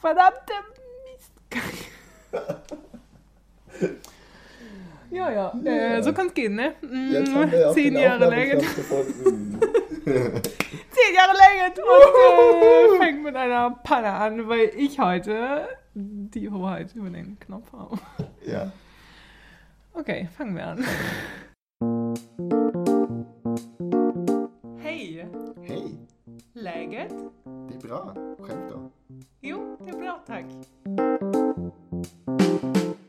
Verdammte Mist. ja, ja, äh, Ja. so kann's gehen, ne? Mm, Zehn Jahre Legend. Zehn Jahre Legend und äh, fängt mit einer Panne an, weil ich heute die Hoheit über den Knopf habe. ja. Okay, fangen wir an. Hey, Hey, läget? Bra. Själv då? Jo, det är bra tack.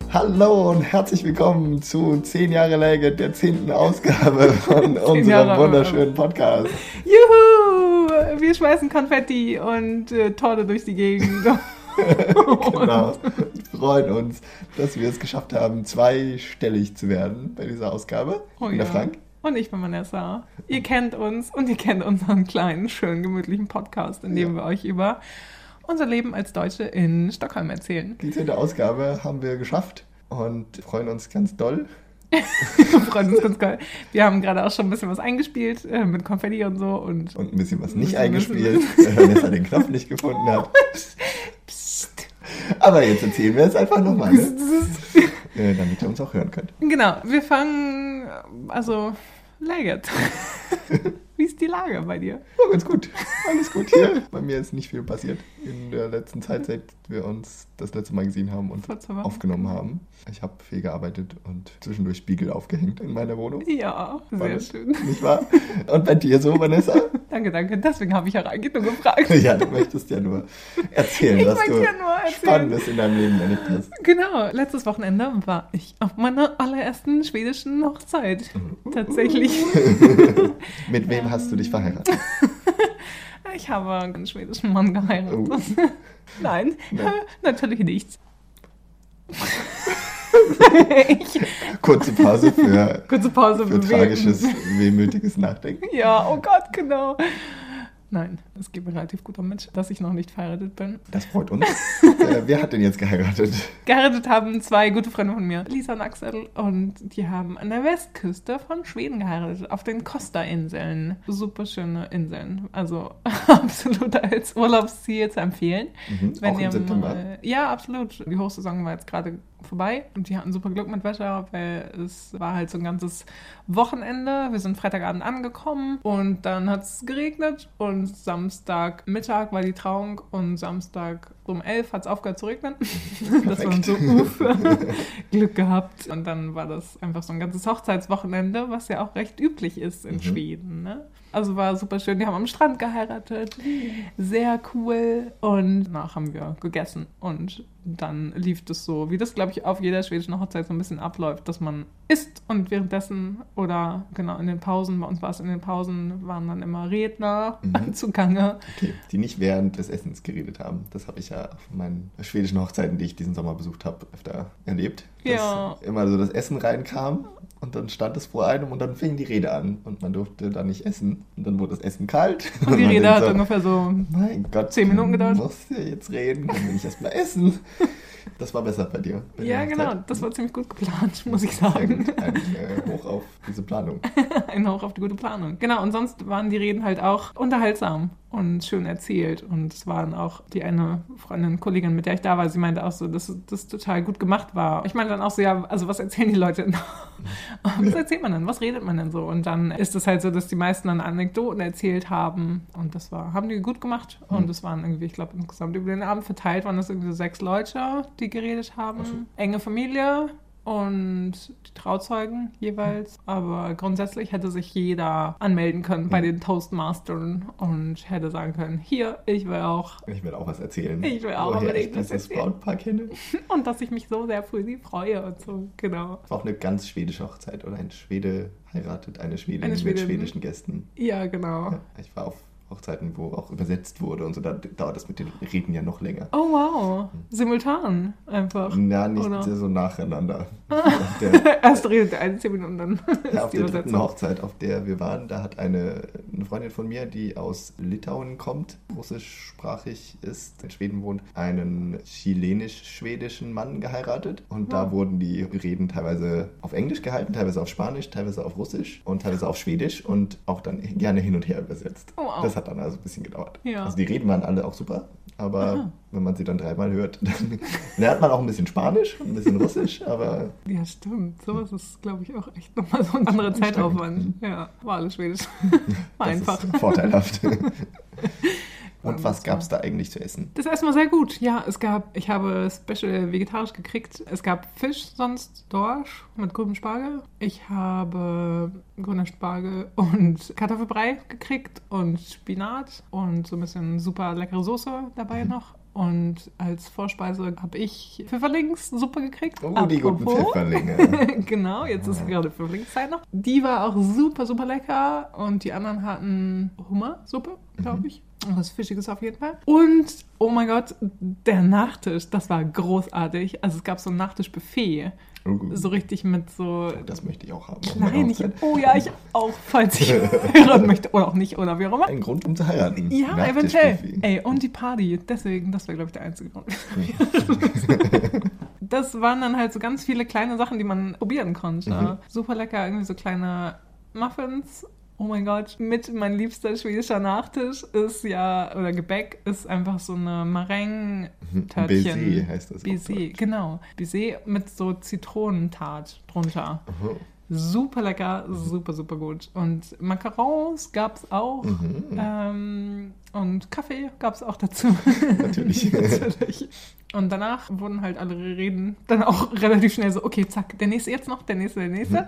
Hallo und herzlich willkommen zu 10 Jahre Läge, der 10. Ausgabe von unserem wunderschönen Podcast. Juhu! Wir schmeißen Konfetti und äh, Torte durch die Gegend. genau. Wir freuen uns, dass wir es geschafft haben, zweistellig zu werden bei dieser Ausgabe. Oh der ja. Frank? Und ich bin Vanessa. Ihr kennt uns und ihr kennt unseren kleinen, schönen, gemütlichen Podcast, in dem Ja. wir euch über unser Leben als Deutsche in Stockholm erzählen. Die 10. Ausgabe haben wir geschafft und freuen uns ganz doll. Wir freuen uns ganz geil. Wir haben gerade auch schon ein bisschen was eingespielt äh, mit Konfetti und so und Und ein bisschen was nicht bisschen- eingespielt, weil Vanessa den Knopf nicht gefunden hat. Psst. Aber jetzt erzählen wir es einfach nochmal, ne? äh, damit ihr uns auch hören könnt. Genau, wir fangen, also, Läget. Wie ist die Lage bei dir? Ja, ganz gut. Alles gut hier. Bei mir ist nicht viel passiert in der letzten Zeit, seit wir uns das letzte Mal gesehen haben und aufgenommen haben. Ich habe viel gearbeitet und zwischendurch Spiegel aufgehängt in meiner Wohnung. Ja, War sehr schön. Nicht wahr? Und bei dir so, Vanessa? Danke, danke. Deswegen habe ich ja nur gefragt. Ja, du möchtest ja nur erzählen, Ich was möchte du ja nur erzählen. Spannendes in deinem Leben erlebt hast. Genau, letztes Wochenende war ich auf meiner allerersten schwedischen Hochzeit. Tatsächlich. Mit wem hast du dich verheiratet? Ich habe einen schwedischen Mann geheiratet. Oh. Nein, Nein. natürlich nicht. ich, Kurze Pause für, kurze Pause für bewegen. tragisches, wehmütiges Nachdenken. Ja, oh Gott, genau. Nein, es geht mir relativ gut damit, dass ich noch nicht verheiratet bin. Das freut uns. äh, wer hat denn jetzt geheiratet? Geheiratet haben zwei gute Freunde von mir, Lisa und Axel, und die haben an der Westküste von Schweden geheiratet, auf den Costa-Inseln. Super schöne Inseln. Also absolut als Urlaubsziel zu empfehlen. Mhm, auch im September. mal, ja, absolut. Die Hochsaison war jetzt gerade vorbei und die hatten super Glück mit Wetter, weil es war halt so ein ganzes Wochenende. Wir sind Freitagabend angekommen und dann hat es geregnet und Samstagmittag war die Trauung und Samstag um elf hat es aufgehört zu regnen. das war so, uff, Glück gehabt. Und dann war das einfach so ein ganzes Hochzeitswochenende, was ja auch recht üblich ist in Mhm. Schweden. Ne? Also war super schön. Die haben am Strand geheiratet. Sehr cool. Und danach haben wir gegessen. Und dann lief das so, wie das, glaube ich, auf jeder schwedischen Hochzeit so ein bisschen abläuft, dass man isst und währenddessen oder genau in den Pausen, bei uns war es in den Pausen, waren dann immer Redner Mhm. zugange. Okay, die nicht während des Essens geredet haben. Das habe ich ja auf meinen schwedischen Hochzeiten, die ich diesen Sommer besucht habe, öfter erlebt. Dass Ja. immer so das Essen reinkam und dann stand es vor einem und dann fing die Rede an und man durfte dann nicht essen. Und dann wurde das Essen kalt. Und die man Rede denkt hat so, ungefähr so Mein Gott, zehn Minuten gedauert. Du musst ja jetzt reden, dann will ich erstmal essen. Das war besser bei dir. bei Ja, genau. Das war ziemlich gut geplant, muss ich sagen. Ein äh, Hoch auf diese Planung. Ein Hoch auf die gute Planung. Genau, und sonst waren die Reden halt auch unterhaltsam und schön erzählt. Und es waren auch die eine Freundin, Kollegin, mit der ich da war, sie meinte auch so, dass das total gut gemacht war. Ich meine dann auch so, ja, also was erzählen die Leute denn? was erzählt man denn? Was redet man denn so? Und dann ist es halt so, dass die meisten dann Anekdoten erzählt haben. Und das war, haben die gut gemacht. Und Mhm. es waren irgendwie, ich glaube, insgesamt über den Abend verteilt waren das irgendwie so sechs Leute, die geredet haben. So. Enge Familie. Und die Trauzeugen jeweils. Aber grundsätzlich hätte sich jeder anmelden können bei den Toastmastern und hätte sagen können, hier, ich will auch. Ich will auch was erzählen. Ich will auch woher ich was dieses. Brautpaar kenne. Und dass ich mich so sehr für sie freue und so, genau. Es war auch eine ganz schwedische Hochzeit oder ein Schwede heiratet eine Schwedin Eine mit Schwedin. schwedischen Gästen. Ja, genau. Ja, ich war auf Hochzeiten, wo auch übersetzt wurde und so, da dauert das mit den Reden ja noch länger. Oh, wow. Simultan einfach. Ja, nicht Oder? so nacheinander. Der, Erst redet der eine zehn Minuten und dann ja, auf der dritten. Hochzeit, auf der wir waren, da hat eine, eine Freundin von mir, die aus Litauen kommt, russischsprachig ist, in Schweden wohnt, einen chilenisch-schwedischen Mann geheiratet. Und da Wow. wurden die Reden teilweise auf Englisch gehalten, teilweise auf Spanisch, teilweise auf Russisch und teilweise auf Schwedisch und auch dann gerne hin und her übersetzt. Oh, wow. Das hat dann also ein bisschen gedauert. Ja. Also die Reden waren alle auch super, aber Aha. wenn man sie dann dreimal hört, dann lernt man auch ein bisschen Spanisch und ein bisschen Russisch, aber Ja, stimmt. Sowas ist, glaube ich, auch echt nochmal so ein anderer Zeitaufwand. Ja, war alles Schwedisch. War das einfach. vorteilhaft. Und was gut, gab es da eigentlich zu essen? Das erstmal sehr gut. Ja, es gab, ich habe special vegetarisch gekriegt. Es gab Fisch, sonst Dorsch mit grünem Spargel. Ich habe grüner Spargel und Kartoffelbrei gekriegt und Spinat und so ein bisschen super leckere Soße dabei noch. Und als Vorspeise habe ich Pfifferlingssuppe gekriegt. Oh, die guten Apropos. Pfifferlinge. genau, jetzt ist gerade Pfifferlingszeit noch. Die war auch super, super lecker. Und die anderen hatten Hummersuppe, glaube ich. Was Fischiges auf jeden Fall. Und, oh mein Gott, der Nachtisch, das war großartig. Also es gab so ein Nachtischbuffet. Oh, So richtig mit so das möchte ich auch haben. Kleinigkeiten. Hochzeit. Oh ja, ich auch, falls ich heiraten möchte. Oder auch nicht, oder wie auch immer. Ein Grund, um zu heiraten. Ja, eventuell. Ey, und die Party. Deswegen, das wäre, glaube ich, der einzige Grund. das waren dann halt so ganz viele kleine Sachen, die man probieren konnte. Mhm. Super lecker, irgendwie so kleine Muffins. Oh mein Gott, mit mein liebster schwedischer Nachtisch ist ja, oder Gebäck, ist einfach so eine Marengue-Törtchen. Baiser heißt das. Baiser, genau. Baiser mit so Zitronentat drunter. Aha. Super lecker, super, super gut. Und Macarons gab es auch. Mhm. Ähm, und Kaffee gab es auch dazu. Natürlich. Natürlich. Und danach wurden halt alle Reden dann auch relativ schnell so, okay, zack, der nächste jetzt noch, der nächste, der nächste.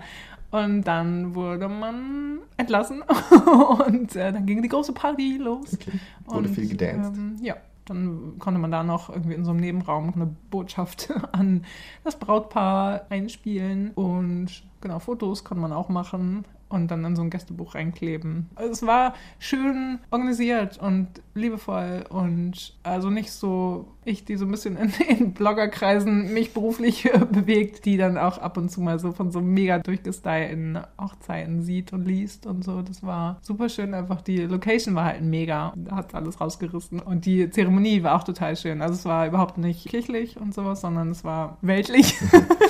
Und dann wurde man entlassen und äh, dann ging die große Party los. Okay. Wurde und, viel gedanced. Ähm, ja, dann konnte man da noch irgendwie in so einem Nebenraum eine Botschaft an das Brautpaar einspielen und genau, Fotos konnte man auch machen und dann in so ein Gästebuch reinkleben. Also es war schön organisiert und liebevoll und also nicht so ich, die so ein bisschen in, in Bloggerkreisen mich beruflich bewegt, die dann auch ab und zu mal so von so mega durchgestylten Hochzeiten sieht und liest und so. Das war super schön. Einfach die Location war halt mega. Da hat alles rausgerissen. Und die Zeremonie war auch total schön. Also es war überhaupt nicht kirchlich und sowas, sondern es war weltlich.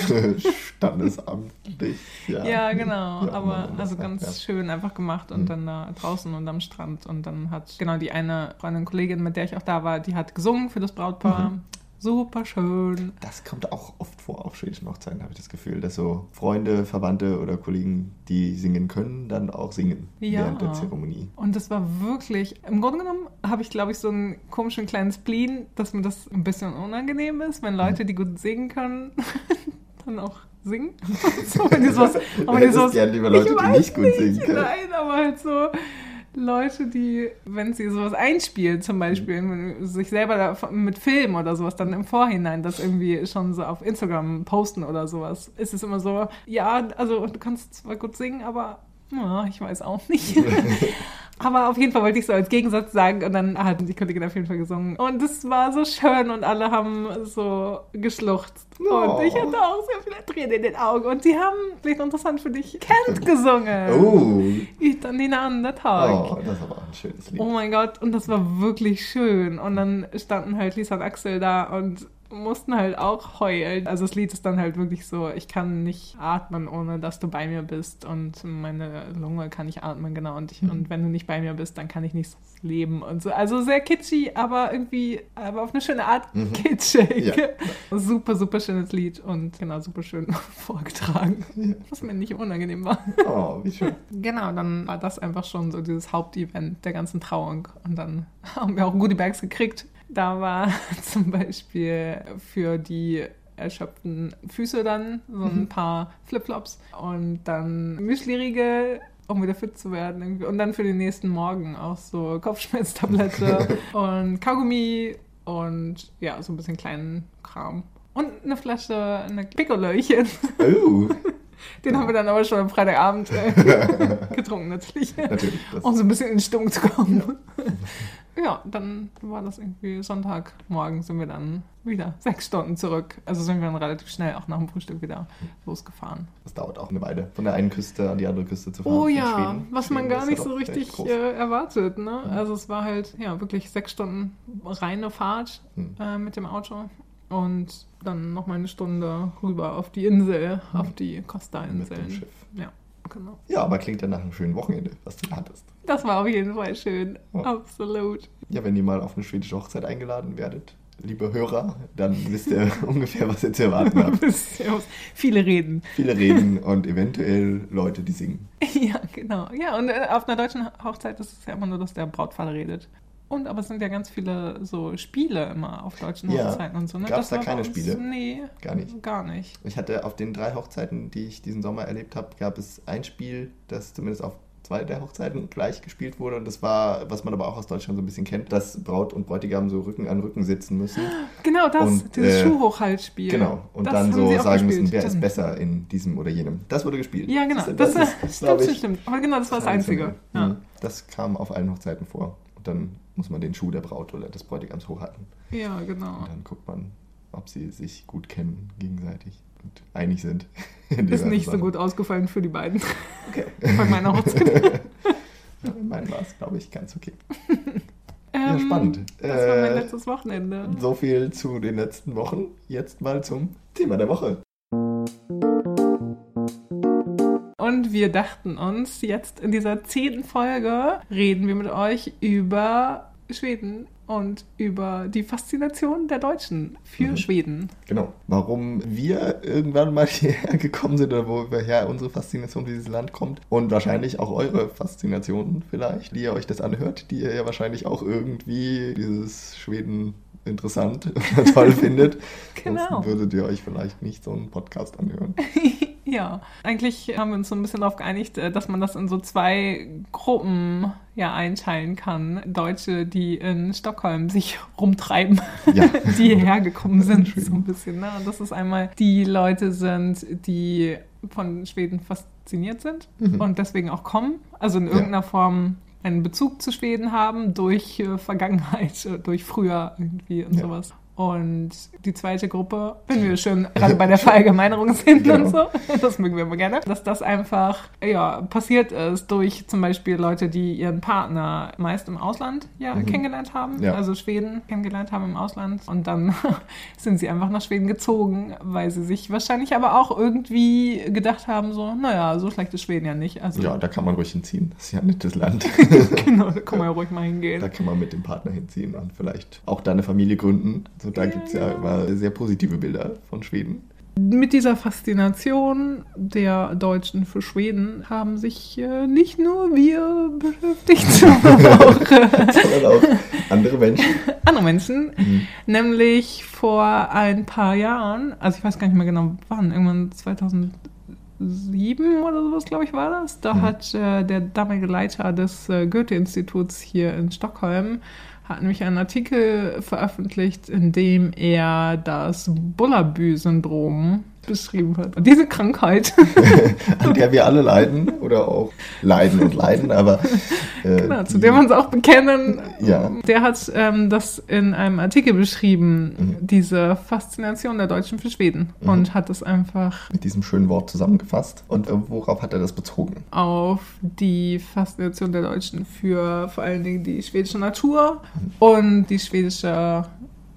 Standesamtlich. Ja, Ja, genau. Ja, Aber also ganz ja. schön einfach gemacht und Mhm. dann da draußen und am Strand. Und dann hat genau die eine Freundin, Kollegin, mit der ich auch da war, die hat gesungen für das Brautpaar. Mhm. Super schön. Das kommt auch oft vor auf schwedischen Hochzeiten, habe ich das Gefühl, dass so Freunde, Verwandte oder Kollegen, die singen können, dann auch singen Ja. während der Zeremonie. Und das war wirklich, im Grunde genommen habe ich, glaube ich, so einen komischen kleinen Spleen, dass mir das ein bisschen unangenehm ist, wenn Leute, die gut singen können, dann auch singen. so, wenn die sowas, aber die sowas, gern lieber Leute, die nicht gut singen können. Nein, aber halt so Leute, die, wenn sie sowas einspielen, zum Beispiel, Mhm. sich selber da, mit Film oder sowas, dann im Vorhinein das irgendwie schon so auf Instagram posten oder sowas, ist es immer so, ja, also du kannst zwar gut singen, aber ja, ich weiß auch nicht. aber auf jeden Fall wollte ich so als Gegensatz sagen und dann hat die Kollegin auf jeden Fall gesungen. Und es war so schön und alle haben so geschluchzt. Oh. Und ich hatte auch sehr viele Tränen in den Augen. Und die haben, vielleicht interessant für dich, Kent gesungen. Oh. Ich dann den anderen Tag. oh, das auch ein schönes Lied. Oh mein Gott, und das war wirklich schön. Und dann standen halt Lisa und Axel da und mussten halt auch heulen. Also das Lied ist dann halt wirklich so, ich kann nicht atmen, ohne dass du bei mir bist. Und meine Lunge kann nicht atmen, genau. Und, ich, und wenn du nicht bei mir bist, dann kann ich nicht leben und so. Also sehr kitschy, aber irgendwie, aber auf eine schöne Art kitschig. Ja. Super, super schönes Lied und genau, super schön vorgetragen. Was mir nicht unangenehm war. Oh, wie schön. Genau, dann war das einfach schon so dieses Hauptevent der ganzen Trauung. Und dann haben wir auch Goodie Bags gekriegt. Da war zum Beispiel für die erschöpften Füße dann so ein paar Flipflops und dann Müsli-Riegel, um wieder fit zu werden. irgendwie. Und dann für den nächsten Morgen auch so Kopfschmerztablette und Kaugummi und ja, so ein bisschen kleinen Kram. Und eine Flasche, eine Pikolöchen. Oh, Den haben wir dann aber schon am Freitagabend äh, getrunken, natürlich. natürlich. Das Um so ein bisschen in Stimmung zu kommen. ja, dann war das irgendwie Sonntagmorgen sind wir dann wieder sechs Stunden zurück. Also sind wir dann relativ schnell auch nach dem Frühstück wieder losgefahren. Das dauert auch eine Weile, von der einen Küste an die andere Küste zu fahren. Oh ja, Schweden. was Schweden man gar nicht ja so richtig äh, erwartet. Ne? Also es war halt ja wirklich sechs Stunden reine Fahrt Hm. äh, mit dem Auto. Und dann noch mal eine Stunde rüber auf die Insel, auf die Mit Costa-Inseln. dem Schiff. Ja. Genau. Ja, aber klingt ja nach einem schönen Wochenende, was du da hattest. Das war auf jeden Fall schön. Ja. Absolut. Ja, wenn ihr mal auf eine schwedische Hochzeit eingeladen werdet, liebe Hörer, dann wisst ihr ungefähr, was ihr zu erwarten habt. Viele reden. Viele reden und eventuell Leute, die singen. Ja, genau. Ja, und äh, auf einer deutschen Hochzeit ist es ja immer nur, dass der Brautvater redet. Und aber es sind ja ganz viele so Spiele immer auf deutschen Ja. Hochzeiten und so. Ne? Gab's Das da keine Spiele? Nee. Gar nicht. Gar nicht. Ich hatte auf den drei Hochzeiten, die ich diesen Sommer erlebt habe, gab es ein Spiel, das zumindest auf zwei der Hochzeiten gleich gespielt wurde. Und das war, was man aber auch aus Deutschland so ein bisschen kennt, dass Braut und Bräutigam so Rücken an Rücken sitzen müssen. Genau das, Und, dieses äh, Schuhhochhaltspiel. Genau. Und Das dann so sagen müssen, gespielt, wer ist besser in diesem oder jenem. Das wurde gespielt. Ja, genau. Das, Das, das ist, stimmt, ich, stimmt, stimmt. Aber genau, das war das Einzige. Ja. Mhm. Das kam auf allen Hochzeiten vor. Und dann muss man den Schuh der Braut oder des Bräutigams hochhalten. ja, genau. Und dann guckt man, ob sie sich gut kennen gegenseitig und einig sind. in Ist nicht so Sachen. gut ausgefallen für die beiden. Okay. Bei meiner Hochzeit. Ja, in meinem war es, glaube ich, ganz okay. Ähm, spannend. Das war mein Äh, letztes Wochenende. So viel zu den letzten Wochen. Jetzt mal zum Thema der Woche. Und wir dachten uns, jetzt in dieser zehnten Folge reden wir mit euch über Schweden und über die Faszination der Deutschen für Mhm. Schweden. Genau. Warum wir irgendwann mal hierher gekommen sind oder woher unsere Faszination für dieses Land kommt. Und wahrscheinlich auch eure Faszination vielleicht, die ihr euch das anhört, die ihr ja wahrscheinlich auch irgendwie dieses Schweden interessant oder toll findet. Genau. Sonst würdet ihr euch vielleicht nicht so einen Podcast anhören. Ja, eigentlich haben wir uns so ein bisschen darauf geeinigt, äh, dass man das in so zwei Gruppen ja einteilen kann. Deutsche, die in Stockholm sich rumtreiben, Ja. die hierher gekommen sind, so ein bisschen. Ne? Und das ist einmal die Leute sind, die von Schweden fasziniert sind Mhm. und deswegen auch kommen. Also in Ja. irgendeiner Form einen Bezug zu Schweden haben durch äh, Vergangenheit, durch früher irgendwie und Ja. sowas. Und die zweite Gruppe, wenn wir schon gerade bei der Verallgemeinerung sind Genau. und so, das mögen wir immer gerne, dass das einfach ja, passiert ist durch zum Beispiel Leute, die ihren Partner meist im Ausland ja, Mhm. kennengelernt haben, Ja. also Schweden kennengelernt haben im Ausland und dann sind sie einfach nach Schweden gezogen, weil sie sich wahrscheinlich aber auch irgendwie gedacht haben, so, naja, so schlecht ist Schweden ja nicht. Also Ja, da kann man ruhig hinziehen. Das ist ja ein nettes Land. genau, da kann man ja ruhig mal hingehen. Da kann man mit dem Partner hinziehen und vielleicht auch da eine Familie gründen. So, da Ja, gibt es ja immer sehr positive Bilder von Schweden. Mit dieser Faszination der Deutschen für Schweden haben sich äh, nicht nur wir beschäftigt, sondern auch äh, Sondern auch andere Menschen. andere Menschen. Mhm. Nämlich vor ein paar Jahren, also ich weiß gar nicht mehr genau wann, irgendwann 2007 oder sowas, glaube ich, war das. Da Mhm. hat äh, der damalige Leiter des äh, Goethe-Instituts hier in Stockholm hat nämlich einen Artikel veröffentlicht, in dem er das Bullabü-Syndrom beschrieben hat. Und diese Krankheit, an der wir alle leiden oder auch leiden und leiden, aber äh, genau, zu die- der wir uns auch bekennen, Ja. der hat ähm, das in einem Artikel beschrieben, Mhm. diese Faszination der Deutschen für Schweden Mhm. und hat es einfach mit diesem schönen Wort zusammengefasst. Und äh, worauf hat er das bezogen? auf die Faszination der Deutschen für vor allen Dingen die schwedische Natur und die schwedische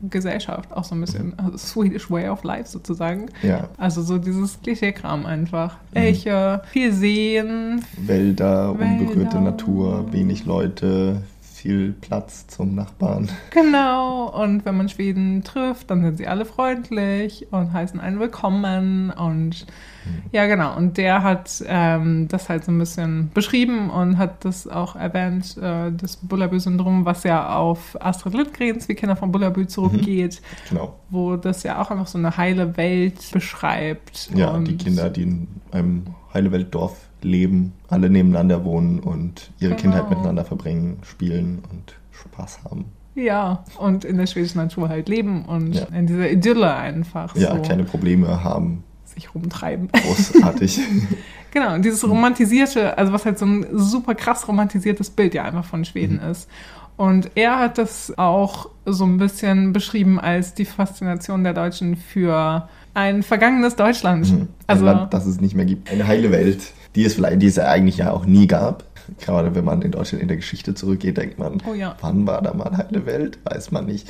Gesellschaft, auch so ein bisschen, also Swedish Way of Life sozusagen. Ja, Also so dieses Klischeekram einfach. Mhm. Elche, viel sehen, Wälder, unberührte Wälder. Natur, wenig Leute, viel Platz zum Nachbarn. genau. Und wenn man Schweden trifft, dann sind sie alle freundlich und heißen einen willkommen und ja, genau. Und der hat ähm, das halt so ein bisschen beschrieben und hat das auch erwähnt, äh, das Bullabü-Syndrom, was ja auf Astrid Lindgrens, wie Kinder von Bullabü, zurückgeht, Genau. wo das ja auch einfach so eine heile Welt beschreibt. Ja, und die Kinder, die in einem heile Weltdorf leben, alle nebeneinander wohnen und ihre Genau. Kindheit miteinander verbringen, spielen und Spaß haben. Ja, und in der schwedischen Natur halt leben und Ja. in dieser Idylle einfach Ja, so keine Probleme haben. sich rumtreiben. Großartig. Genau, und dieses romantisierte, also was halt so ein super krass romantisiertes Bild ja einfach von Schweden Mhm. ist. Und er hat das auch so ein bisschen beschrieben als die Faszination der Deutschen für ein vergangenes Deutschland. Mhm. Ein Also, Land, das es nicht mehr gibt. Eine heile Welt, die es vielleicht, die es ja eigentlich ja auch nie gab. Gerade wenn man in Deutschland in der Geschichte zurückgeht, denkt man, Oh ja. wann war da mal heile Welt? Weiß man nicht.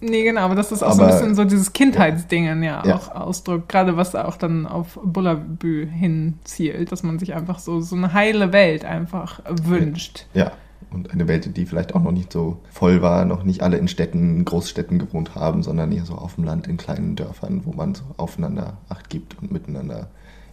Nee, genau, aber das ist auch so Aber- ein bisschen so dieses Kindheitsdingen ja, Ja. auch ausdrückt, gerade was auch dann auf Bullabü hinzielt, dass man sich einfach so, so eine heile Welt einfach wünscht. Ja. Und eine Welt, die vielleicht auch noch nicht so voll war, noch nicht alle in Städten, Großstädten gewohnt haben, sondern eher so auf dem Land, in kleinen Dörfern, wo man so aufeinander Acht gibt und miteinander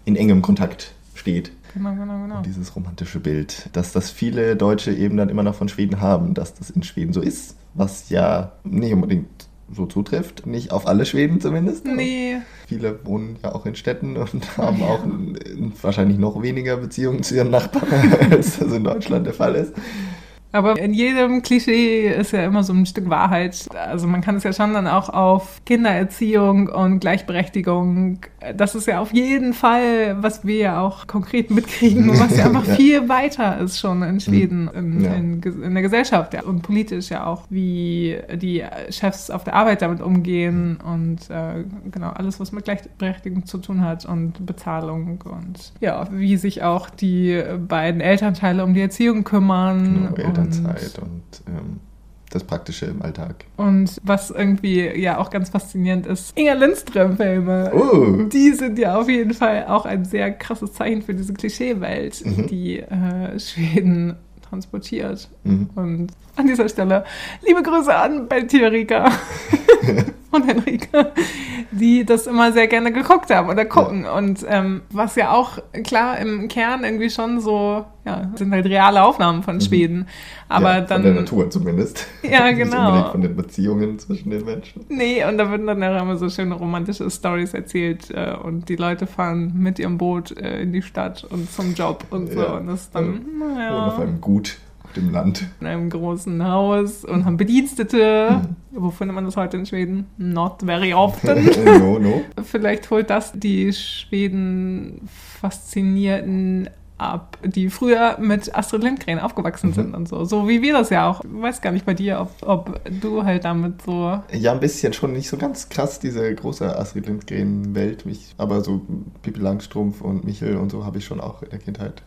in engem Kontakt steht. Genau, genau, genau. Und dieses romantische Bild, dass das viele Deutsche eben dann immer noch von Schweden haben, dass das in Schweden so ist, was ja nicht unbedingt so zutrifft, nicht auf alle Schweden zumindest. Nee, Viele wohnen ja auch in Städten und haben auch n- n- wahrscheinlich noch weniger Beziehungen zu ihren Nachbarn, als das in Deutschland der Fall ist. Aber in jedem Klischee ist ja immer so ein Stück Wahrheit. Also man kann es ja schon dann auch auf Kindererziehung und Gleichberechtigung, das ist ja auf jeden Fall, was wir ja auch konkret mitkriegen, was ja einfach Ja. viel weiter ist schon in Schweden, in, Ja. in, in der Gesellschaft ja. und politisch ja auch, wie die Chefs auf der Arbeit damit umgehen und äh, genau alles, was mit Gleichberechtigung zu tun hat und Bezahlung und ja, wie sich auch die beiden Elternteile um die Erziehung kümmern. Genau, Elternzeit und ähm, das Praktische im Alltag. Und was irgendwie ja auch ganz faszinierend ist, Inga Lindström-Filme. Oh. Die sind ja auf jeden Fall auch ein sehr krasses Zeichen für diese Klischeewelt, Mhm. die äh, Schweden transportiert. Mhm. Und an dieser Stelle liebe Grüße an Beltirika und Henrike, die das immer sehr gerne geguckt haben oder gucken. Und ähm, was ja auch klar im Kern irgendwie schon so, ja, sind halt reale Aufnahmen von Schweden. Aber Mhm. ja, dann. Von der Natur zumindest. Ja, Nicht genau. von den Beziehungen zwischen den Menschen. Nee, und da werden dann auch immer so schöne romantische Stories erzählt äh, und die Leute fahren mit ihrem Boot äh, in die Stadt und zum Job und so. Ja. Und das ist dann, Wohnen auf naja, einem Gut auf dem Land. in einem großen Haus und haben Bedienstete. Mhm. Wo findet man das heute in Schweden? Not very often. no, no. Vielleicht holt das die Schweden Faszinierten ab, die früher mit Astrid Lindgren aufgewachsen Mhm. sind und so. So wie wir das ja auch. Ich weiß gar nicht bei dir, ob, ob du halt damit so Ja, ein bisschen schon nicht so ganz krass, diese große Astrid Lindgren-Welt. Mich- Aber so Pippi Langstrumpf und Michel und so habe ich schon auch in der Kindheit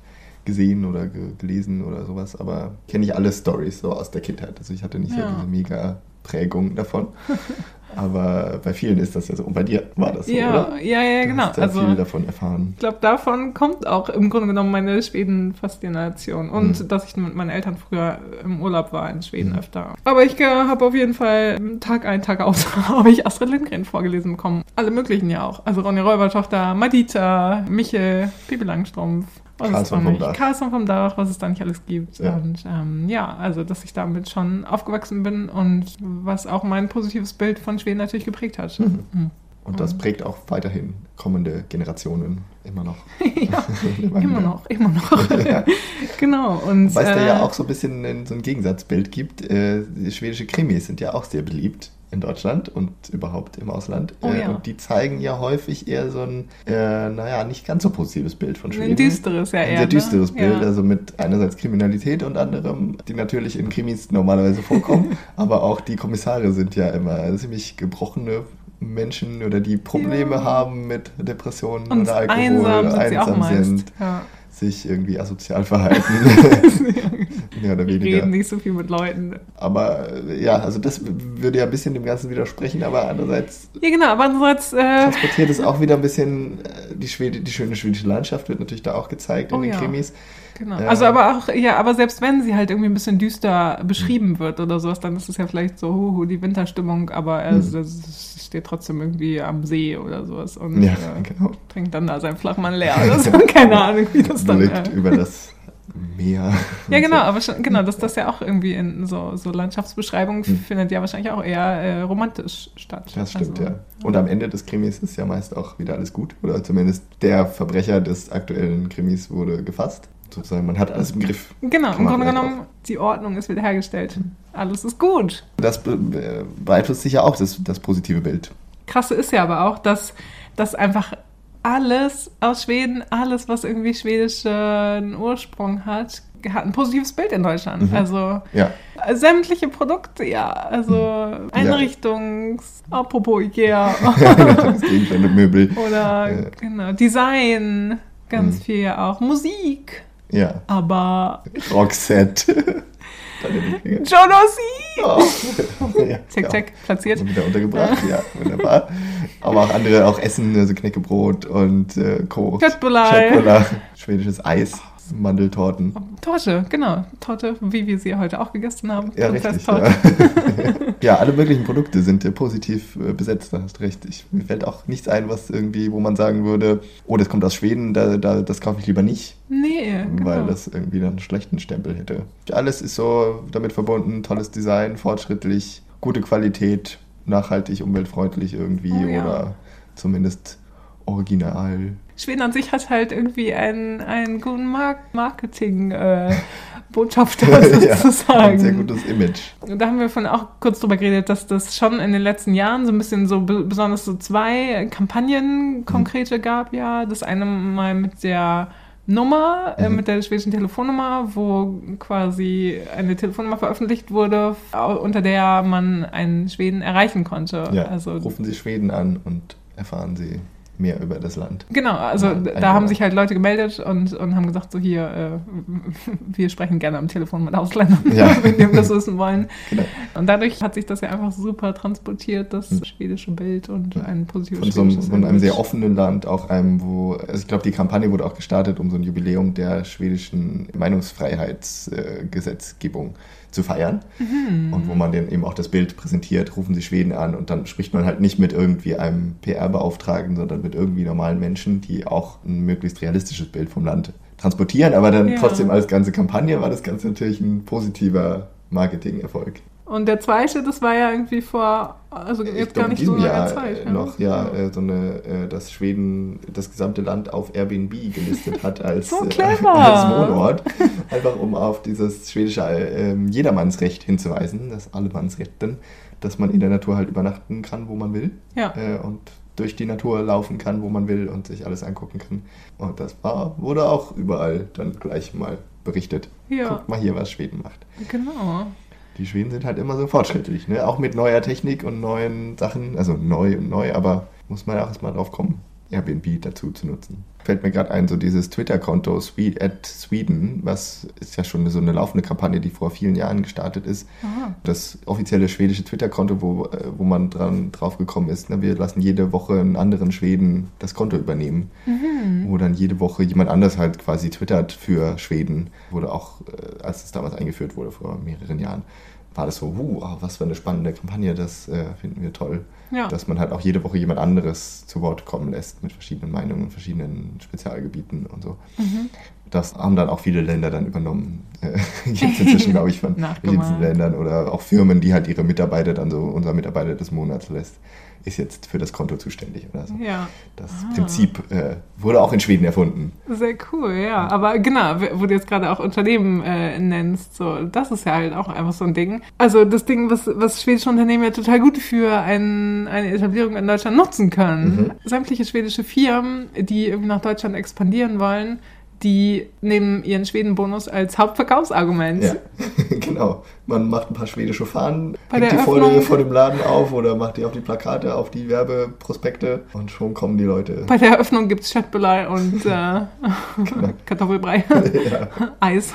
gesehen oder ge gelesen oder sowas. Aber kenne ich alle Stories so aus der Kindheit. Also ich hatte nicht so Ja. diese mega Prägung davon. aber bei vielen ist das ja so. Und bei dir war das so, ja, oder? ja, ja, Du genau. hast Also viel davon erfahren. ich glaube, davon kommt auch im Grunde genommen meine Schweden-Faszination. Und Mhm. dass ich mit meinen Eltern früher im Urlaub war in Schweden Mhm. öfter. Aber ich habe auf jeden Fall Tag ein, Tag aus habe ich Astrid Lindgren vorgelesen bekommen. Alle möglichen ja auch. Also Ronja Räubertochter, Madita, Michel, Pippi Langstrumpf. Was da vom Dach. Karlsson vom Dach, was es da nicht alles gibt. Ja. Und ähm, ja, also dass ich damit schon aufgewachsen bin und was auch mein positives Bild von Schweden natürlich geprägt hat. Mhm. Mhm. Und das prägt auch weiterhin kommende Generationen immer noch. ja, immer noch, immer noch. Ja. genau. Und, Weil es da äh, ja auch so ein bisschen so ein Gegensatzbild gibt. Äh, schwedische Krimis sind ja auch sehr beliebt in Deutschland und überhaupt im Ausland. Oh äh, ja. Und die zeigen ja häufig eher so ein, äh, naja, nicht ganz so positives Bild von Schweden. Ein düsteres ja Ein eher. sehr düsteres ne? Bild, Ja. also mit einerseits Kriminalität und anderem, die natürlich in Krimis normalerweise vorkommen, aber auch die Kommissare sind ja immer ziemlich gebrochene Menschen oder die Probleme Ja. haben mit Depressionen Und oder Alkohol, einsam sind einsam sind, Ja. Sich irgendwie asozial verhalten. Mehr oder weniger. reden nicht so viel mit Leuten. Aber äh, ja, also das würde ja ein bisschen dem Ganzen widersprechen, aber andererseits Ja, genau, aber andererseits, äh, transportiert es auch wieder ein bisschen äh, die, Schwede, die schöne schwedische Landschaft wird natürlich da auch gezeigt in Oh den ja. Krimis. Genau. Ja. Also aber auch, ja, aber selbst wenn sie halt irgendwie ein bisschen düster beschrieben wird oder sowas, dann ist es ja vielleicht so, huhu, die Winterstimmung, aber er Mhm. es steht trotzdem irgendwie am See oder sowas und Ja, äh, genau. trinkt dann da seinen Flachmann leer. oder so. keine Ahnung, wie das dann Blickt äh, über das Meer. Ja, genau, so. aber schon, genau, dass das ja auch irgendwie in so, so Landschaftsbeschreibungen Hm. findet ja wahrscheinlich auch eher äh, romantisch statt. Das stimmt, Also, ja. Und am Ende des Krimis ist ja meist auch wieder alles gut. Oder zumindest der Verbrecher des aktuellen Krimis wurde gefasst. Sozusagen, man hat alles im Griff. Genau, Kann im Grunde genommen, die Ordnung ist wiederhergestellt. Alles ist gut. Das äh, beeinflusst sicher auch das, das positive Bild. Krasse ist ja aber auch, dass, dass einfach alles aus Schweden, alles, was irgendwie schwedischen Ursprung hat, hat ein positives Bild in Deutschland. Mhm. Also Ja, sämtliche Produkte, ja. Also Einrichtungs... Apropos Ikea. das Gegenstände, Möbel. Oder Ja. genau, Design, ganz Mhm. viel auch. Musik. Ja. Aber Roxette. Jonossi! Oh. ja, Check, check, platziert. Also wieder untergebracht, ja, wunderbar. Aber auch andere, auch Essen, also Knäckebrot und äh, Co. Köttbullar. Schwedisches Eis, Mandeltorten. Torte, genau. Torte, wie wir sie heute auch gegessen haben. Ja, richtig. Ja. ja, alle möglichen Produkte sind äh, positiv äh, besetzt, da hast du recht. Ich, mir fällt auch nichts ein, was irgendwie, wo man sagen würde, oh, das kommt aus Schweden, da, da, das kaufe ich lieber nicht, Nee, genau. weil das irgendwie dann einen schlechten Stempel hätte. Alles ist so damit verbunden, tolles Design, fortschrittlich, gute Qualität, nachhaltig, umweltfreundlich irgendwie Oh ja. oder zumindest original. Schweden an sich hat halt irgendwie einen, einen guten Mark Marketing-Botschafter sozusagen. ein sehr gutes Image. Da haben wir von auch kurz drüber geredet, dass das schon in den letzten Jahren so ein bisschen so, be- besonders so zwei Kampagnen konkrete gab, ja. Das eine mal mit der Nummer, äh, Mhm. mit der schwedischen Telefonnummer, wo quasi eine Telefonnummer veröffentlicht wurde, unter der man einen Schweden erreichen konnte. Ja, Also rufen Sie Schweden an und erfahren Sie mehr über das Land. Genau, also Ja, da haben sich halt Leute gemeldet und, und haben gesagt, so hier, äh, wir sprechen gerne am Telefon mit Ausländern, Ja. wenn die das wissen wollen. Genau. Und dadurch hat sich das ja einfach super transportiert, das schwedische Bild und ein positives Von, so einem, von einem sehr offenen Land, auch einem, wo, also ich glaube, die Kampagne wurde auch gestartet, um so ein Jubiläum der schwedischen Meinungsfreiheitsgesetzgebung zu feiern. Mhm. Und wo man dann eben auch das Bild präsentiert, rufen sie Schweden an und dann spricht man halt nicht mit irgendwie einem PR-Beauftragten, sondern mit irgendwie normalen Menschen, die auch ein möglichst realistisches Bild vom Land transportieren. Aber dann Ja. trotzdem als ganze Kampagne war das Ganze natürlich ein positiver Marketing-Erfolg. Und der zweite, das war ja irgendwie vor, also jetzt gar nicht so langer Jahr Zeit. noch, ja, äh, so eine, äh, dass Schweden das gesamte Land auf Airbnb gelistet hat als, So äh, als Wohnort. Einfach um auf dieses schwedische äh, Jedermannsrecht hinzuweisen, das Allemannsrecht, denn, dass man in der Natur halt übernachten kann, wo man will. Ja. Äh, und durch die Natur laufen kann, wo man will und sich alles angucken kann. Und das war, wurde auch überall dann gleich mal berichtet. Ja. Guckt mal hier, was Schweden macht. Genau. Die Schweden sind halt immer so fortschrittlich, ne? Auch mit neuer Technik und neuen Sachen, also neu und neu, aber muss man auch erstmal drauf kommen, Airbnb dazu zu nutzen. Fällt mir gerade ein, so dieses Twitter-Konto at Sweden, was ist ja schon so eine laufende Kampagne, die vor vielen Jahren gestartet ist. Aha. Das offizielle schwedische Twitter-Konto, wo, äh, wo man dran drauf gekommen ist, ne? wir lassen jede Woche einen anderen Schweden das Konto übernehmen, Mhm. wo dann jede Woche jemand anders halt quasi twittert für Schweden. Wurde auch, äh, als es damals eingeführt wurde, vor mehreren Jahren, war das so, uh, oh, was für eine spannende Kampagne, das äh, finden wir toll. Ja. Dass man halt auch jede Woche jemand anderes zu Wort kommen lässt mit verschiedenen Meinungen, verschiedenen Spezialgebieten und so. Mhm. Das haben dann auch viele Länder dann übernommen. Äh, Jetzt inzwischen, glaube ich, von verschiedensten Ländern oder auch Firmen, die halt ihre Mitarbeiter dann so, unser Mitarbeiter des Monats lässt, ist jetzt für das Konto zuständig oder so. Ja. Das Ah. Prinzip äh, wurde auch in Schweden erfunden. Sehr cool, ja. Aber genau, wo du jetzt gerade auch Unternehmen äh, nennst, so, das ist ja halt auch einfach so ein Ding. Also das Ding, was, was schwedische Unternehmen ja total gut für ein, eine Etablierung in Deutschland nutzen können. Sämtliche schwedische Firmen, die irgendwie nach Deutschland expandieren wollen, die nehmen ihren Schwedenbonus als Hauptverkaufsargument. Ja, genau. Man macht ein paar schwedische Fahnen, Bei hängt die der vor, dem Laden auf oder macht die auf die Plakate, auf die Werbeprospekte und schon kommen die Leute. Bei der Eröffnung gibt es Chatbelei und äh, Kartoffelbrei, ja, Eis.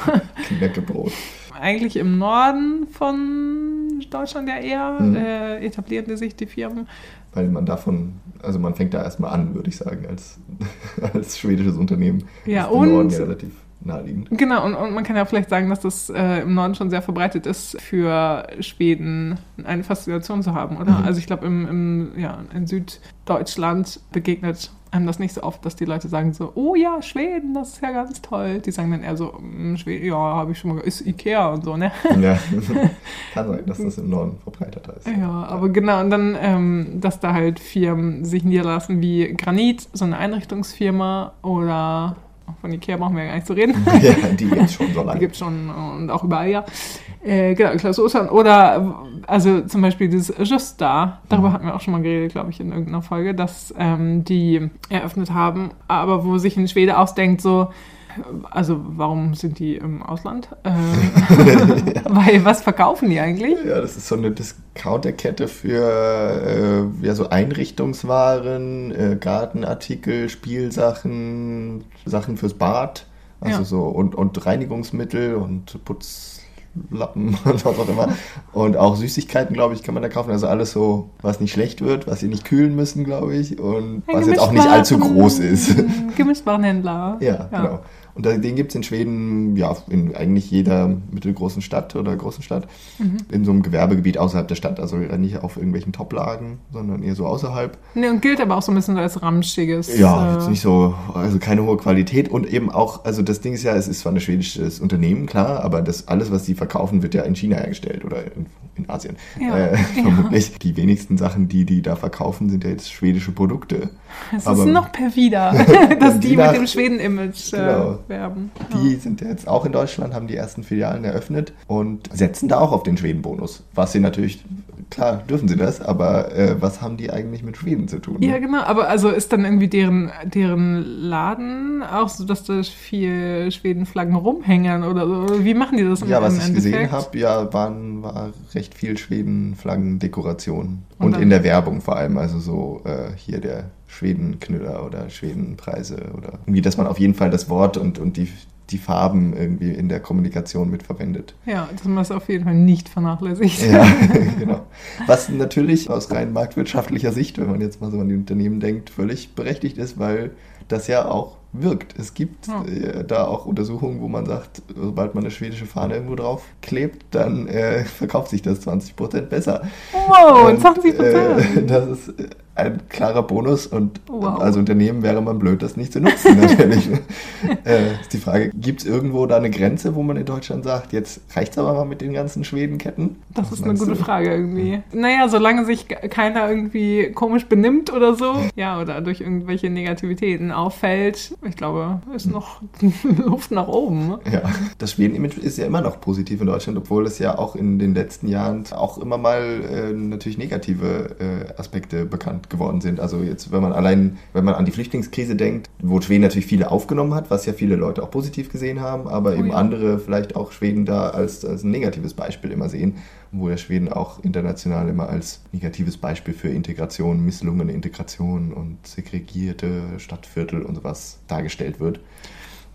Knäckebrot. Eigentlich im Norden von Deutschland ja eher Mhm. äh, etablieren die sich die Firmen. Weil man davon, also man fängt da erstmal an, würde ich sagen, als, als schwedisches Unternehmen. Ja, ist der Norden und- ja relativ naheliegend. Genau, und, und man kann ja vielleicht sagen, dass das äh, im Norden schon sehr verbreitet ist, für Schweden eine Faszination zu haben, oder? Mhm. Also ich glaube, im, im, ja, in Süddeutschland begegnet einem das nicht so oft, dass die Leute sagen so, oh ja, Schweden, das ist ja ganz toll. Die sagen dann eher so, "Mm, Schweden, ja, habe ich schon mal, ist Ikea und so, ne? Ja, kann sein, dass das im Norden verbreiteter ist. Ja, aber genau, und dann, ähm, dass da halt Firmen sich niederlassen wie Granit, so eine Einrichtungsfirma oder von Ikea brauchen wir ja gar nicht zu reden. Ja, die jetzt schon so Die lange. gibt es schon und auch überall, ja. Äh, genau, Klaus Ostern. Oder, also zum Beispiel dieses Just da, darüber Mhm. hatten wir auch schon mal geredet, glaube ich, in irgendeiner Folge, dass ähm, die eröffnet haben, aber wo sich ein Schwede ausdenkt, so, also warum sind die im Ausland? Äh, Weil, was verkaufen die eigentlich? Ja, das ist so eine Discounterkette für äh, ja, so Einrichtungswaren, äh, Gartenartikel, Spielsachen, Sachen fürs Bad Also Ja. so und, und Reinigungsmittel und Putzlappen und was auch immer. Und auch Süßigkeiten, glaube ich, kann man da kaufen. Also alles so, was nicht schlecht wird, was sie nicht kühlen müssen, glaube ich. Und Ein was jetzt auch nicht allzu groß ist. Gemischtwarenhändler. Ja, genau. Und den gibt es in Schweden, ja, in eigentlich jeder mittelgroßen Stadt oder großen Stadt, Mhm. in so einem Gewerbegebiet außerhalb der Stadt. Also nicht auf irgendwelchen Toplagen, sondern eher so außerhalb. Nee, und gilt aber auch so ein bisschen als ramschiges. Ja, äh, jetzt nicht so, also keine hohe Qualität und eben auch, also das Ding ist ja, es ist zwar ein schwedisches Unternehmen, klar, aber das alles, was sie verkaufen, wird ja in China hergestellt oder in, in Asien. Ja, äh, ja. Vermutlich. Die wenigsten Sachen, die die da verkaufen, sind ja jetzt schwedische Produkte. Es ist noch perfider, dass die, die nach- mit dem Schweden-Image äh, Genau. werben. Die sind ja jetzt auch in Deutschland, haben die ersten Filialen eröffnet und setzen da auch auf den Schweden-Bonus. Was sie natürlich, klar dürfen sie das, aber äh, was haben die eigentlich mit Schweden zu tun? Ja, genau. Aber also ist dann irgendwie deren, deren Laden auch so, dass da viel Schwedenflaggen rumhängen oder so? Wie machen die das Ja, was ich gesehen habe, ja, waren, war recht viel Schweden-Flaggen-Dekoration. Und Und, in der Werbung vor allem, also so äh, hier der Schweden-Knüller oder Schwedenpreise oder irgendwie, dass man auf jeden Fall das Wort und, und die, die Farben irgendwie in der Kommunikation mitverwendet. Ja, dass man das auf jeden Fall nicht vernachlässigt. Ja, genau. Was natürlich aus rein marktwirtschaftlicher Sicht, wenn man jetzt mal so an die Unternehmen denkt, völlig berechtigt ist, weil das ja auch wirkt. Es gibt Ja. äh, da auch Untersuchungen, wo man sagt, sobald man eine schwedische Fahne irgendwo drauf klebt, dann äh, verkauft sich das 20% besser. Wow, Und, 20% Äh, das ist äh, ein klarer Bonus und Wow. als Unternehmen wäre man blöd, das nicht zu nutzen, natürlich. äh, ist die Frage, gibt es irgendwo da eine Grenze, wo man in Deutschland sagt, jetzt reicht's aber mal mit den ganzen Schwedenketten? Das Was ist eine gute du? Frage irgendwie. Naja, solange sich ke- keiner irgendwie komisch benimmt oder so, ja, oder durch irgendwelche Negativitäten auffällt, ich glaube, ist noch Luft nach oben. Ja, das Schweden-Image ist ja immer noch positiv in Deutschland, obwohl es ja auch in den letzten Jahren auch immer mal äh, natürlich negative äh, Aspekte bekannt geworden sind. Also jetzt, wenn man allein, wenn man an die Flüchtlingskrise denkt, wo Schweden natürlich viele aufgenommen hat, was ja viele Leute auch positiv gesehen haben, aber Oh eben ja. andere vielleicht auch Schweden da als, als ein negatives Beispiel immer sehen, wo der Schweden auch international immer als negatives Beispiel für Integration, misslungene Integration und segregierte Stadtviertel und sowas dargestellt wird.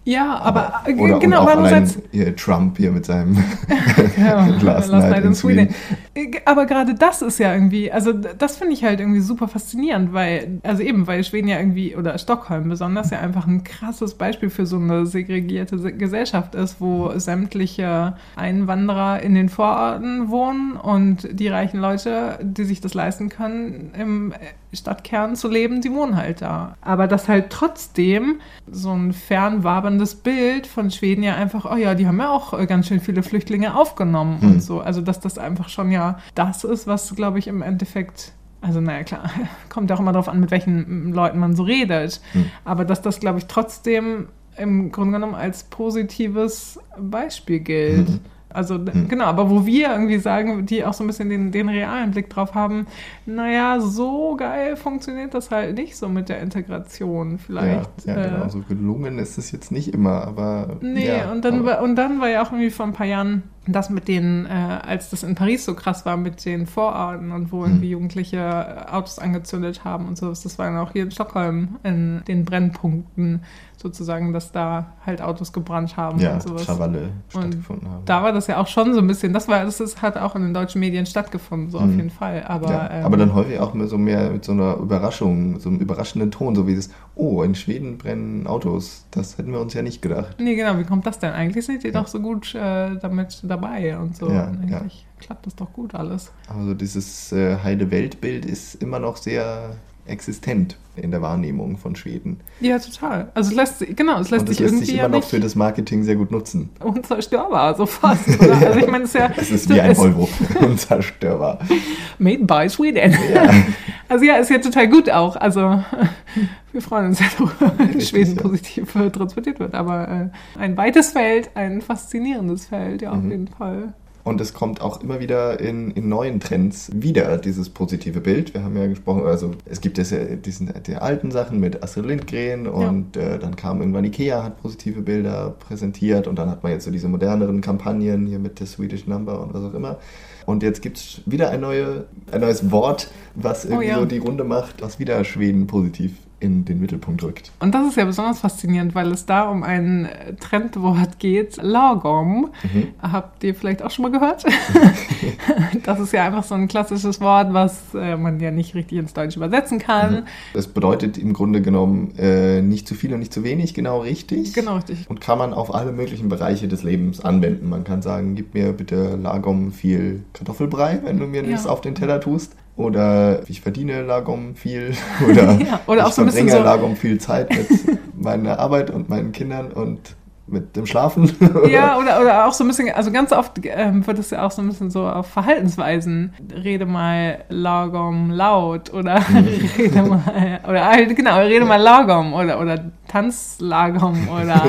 Ja, aber, äh, Oder genau, aber andererseits. hier Trump hier mit seinem Ja, Last Night in Sweden. Äh, Aber gerade das ist ja irgendwie, also das finde ich halt irgendwie super faszinierend, weil, also eben, weil Schweden ja irgendwie, oder Stockholm besonders, ja einfach ein krasses Beispiel für so eine segregierte Se- Gesellschaft ist, wo sämtliche Einwanderer in den Vororten wohnen und die reichen Leute, die sich das leisten können, im Stadtkern zu leben, die wohnen halt da. Aber dass halt trotzdem so ein fernwaberndes Bild von Schweden ja einfach, oh ja, die haben ja auch äh, ganz schön viele Flüchtlinge aufgenommen Hm. und so. Also dass das einfach schon ja das ist, was, glaube ich, im Endeffekt, also naja, klar, kommt ja auch immer darauf an, mit welchen Leuten man so redet. Hm. Aber dass das, glaube ich, trotzdem im Grunde genommen als positives Beispiel gilt. Mhm. Also Hm. genau, aber wo wir irgendwie sagen, die auch so ein bisschen den, den realen Blick drauf haben, naja, so geil funktioniert das halt nicht so mit der Integration vielleicht. Ja, ja Äh, genau. So gelungen ist es jetzt nicht immer, aber. Nee, ja, und, dann aber- war, und dann war ja auch irgendwie vor ein paar Jahren das mit den, äh, als das in Paris so krass war mit den Vororten und wo irgendwie Jugendliche äh, Autos angezündet haben und so, das war dann auch hier in Stockholm in den Brennpunkten sozusagen, dass da halt Autos gebrannt haben ja, und sowas. Krawalle stattgefunden haben. Da war das ja auch schon so ein bisschen, das war, das ist, hat auch in den deutschen Medien stattgefunden, so auf Mhm. jeden Fall. Aber, ja, ähm, aber dann häufig auch mit so mehr mit so einer Überraschung, so einem überraschenden Ton, so wie das, oh, in Schweden brennen Autos. Das hätten wir uns ja nicht gedacht. Nee, genau, wie kommt das denn? Eigentlich seid ihr doch so gut äh, damit dabei und so. Ja, und ja. eigentlich klappt das doch gut alles. Also dieses äh, Heide-Welt-Bild ist immer noch sehr existent in der Wahrnehmung von Schweden. Ja, total. Also es lässt sich, genau, es lässt Und sich lässt irgendwie sich ja immer noch nicht für das Marketing sehr gut nutzen. unzerstörbar, so fast. Oder? Also ich meine, es ist ja Es ist wie ein Volvo, unzerstörbar. Made by Sweden. Also ja, ist ja total gut auch. Also wir freuen uns ja darüber, wenn Schweden ja. positiv äh, transportiert wird. Aber äh, ein weites Feld, ein faszinierendes Feld, ja, auf Mhm. jeden Fall. Und es kommt auch immer wieder in, in neuen Trends wieder, dieses positive Bild. Wir haben ja gesprochen, also es gibt jetzt ja diesen, die alten Sachen mit Astrid Lindgren und äh, dann kam irgendwann Ikea, hat positive Bilder präsentiert und dann hat man jetzt so diese moderneren Kampagnen hier mit der Swedish Number und was auch immer. Und jetzt gibt es wieder ein, neue, ein neues Wort, was irgendwie Oh ja. so die Runde macht, was wieder Schweden positiv in den Mittelpunkt rückt. Und das ist ja besonders faszinierend, weil es da um ein Trendwort geht, Lagom. Mhm. Habt ihr vielleicht auch schon mal gehört? das ist ja einfach so ein klassisches Wort, was äh, man ja nicht richtig ins Deutsche übersetzen kann. Das bedeutet im Grunde genommen äh, nicht zu viel und nicht zu wenig, genau richtig. Genau, richtig. Und kann man auf alle möglichen Bereiche des Lebens anwenden. Man kann sagen, gib mir bitte Lagom viel Kartoffelbrei, wenn du mir Ja. das auf den Teller tust. Oder ich verdiene Lagom viel. Oder, Ja, oder ich auch so ein bisschen verbringe so- Lagom viel Zeit mit meiner Arbeit und meinen Kindern und mit dem Schlafen. Ja, oder, oder auch so ein bisschen, also ganz oft ähm, wird es ja auch so ein bisschen so auf Verhaltensweisen. Rede mal Lagom laut oder rede mal, oder genau, rede mal Lagom oder, oder tanz Lagom oder,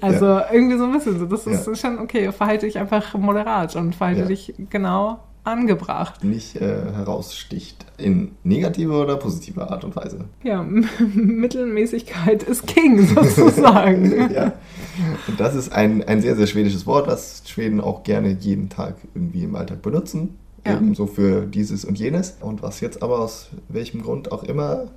also irgendwie so ein bisschen so. Das ist Ja. schon okay, verhalte dich einfach moderat und verhalte Ja. dich genau angebracht. nicht äh, heraussticht in negative oder positive Art und Weise. Ja, Mittelmäßigkeit ist King sozusagen. ja. Und das ist ein, ein sehr, sehr schwedisches Wort, was Schweden auch gerne jeden Tag irgendwie im Alltag benutzen. Ja. Ebenso für dieses und jenes. Und was jetzt aber aus welchem Grund auch immer